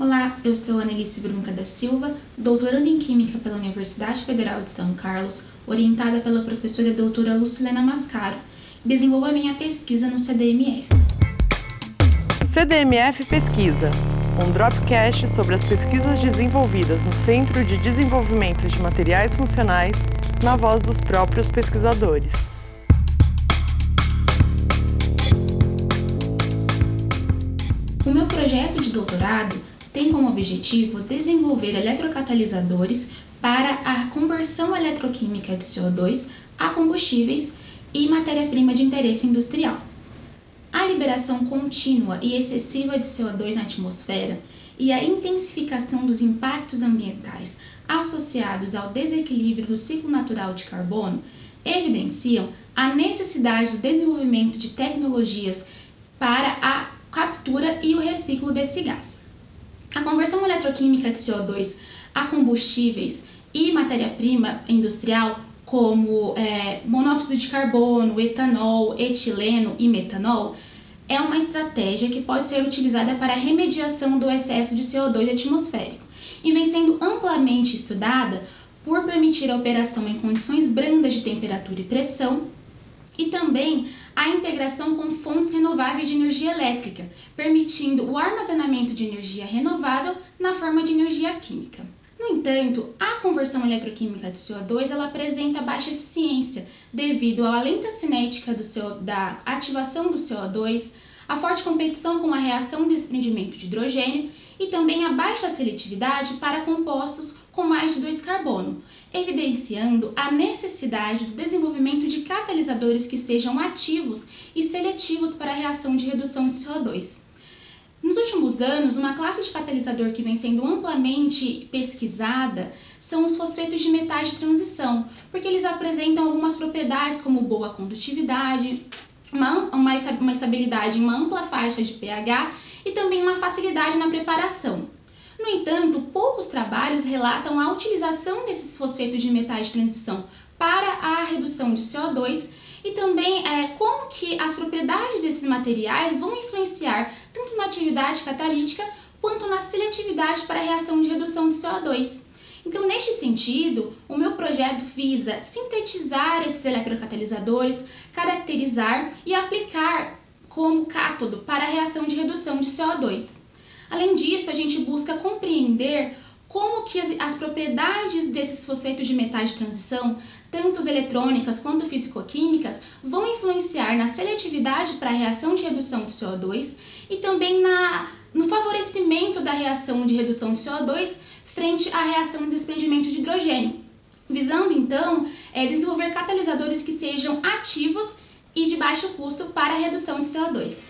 Olá, eu sou Annelice Brunca da Silva, doutoranda em Química pela Universidade Federal de São Carlos, orientada pela professora doutora Lucilena Mascaro. Desenvolvo a minha pesquisa no CDMF. CDMF Pesquisa, um dropcast sobre as pesquisas desenvolvidas no Centro de Desenvolvimento de Materiais Funcionais, na voz dos próprios pesquisadores. O meu projeto de doutorado tem como objetivo desenvolver eletrocatalisadores para a conversão eletroquímica de CO2 a combustíveis e matéria-prima de interesse industrial. A liberação contínua e excessiva de CO2 na atmosfera e a intensificação dos impactos ambientais associados ao desequilíbrio do ciclo natural de carbono evidenciam a necessidade do desenvolvimento de tecnologias para a captura e o reciclo desse gás. A conversão eletroquímica de CO2 a combustíveis e matéria-prima industrial, como é, monóxido de carbono, etanol, etileno e metanol, é uma estratégia que pode ser utilizada para a remediação do excesso de CO2 atmosférico e vem sendo amplamente estudada por permitir a operação em condições brandas de temperatura e pressão e também a integração com fontes renováveis de energia elétrica, permitindo o armazenamento de energia renovável na forma de energia química. No entanto, a conversão eletroquímica de CO2 ela apresenta baixa eficiência devido à lenta cinética do CO, da ativação do CO2, a forte competição com a reação de desprendimento de hidrogênio e também a baixa seletividade para compostos com mais de 2 carbono, evidenciando a necessidade do desenvolvimento de catalisadores que sejam ativos e seletivos para a reação de redução de CO2. Nos últimos anos, uma classe de catalisador que vem sendo amplamente pesquisada são os fosfetos de metais de transição, porque eles apresentam algumas propriedades como boa condutividade, uma, uma, uma estabilidade em uma ampla faixa de pH e também uma facilidade na preparação. No entanto, poucos trabalhos relatam a utilização desses fosfetos de metais de transição para a redução de CO2 e também é, como que as propriedades desses materiais vão influenciar tanto na atividade catalítica quanto na seletividade para a reação de redução de CO2. Então, neste sentido, o meu projeto visa sintetizar esses eletrocatalisadores, caracterizar e aplicar como cátodo para a reação de redução de CO2. Além disso, a gente busca compreender como que as, as propriedades desses fosfetos de metais de transição, tanto eletrônicas quanto físico-químicas, vão influenciar na seletividade para a reação de redução de CO2 e também na, no favorecimento da reação de redução de CO2 frente à reação de desprendimento de hidrogênio, visando então é, desenvolver catalisadores que sejam ativos e de baixo custo para a redução de CO2.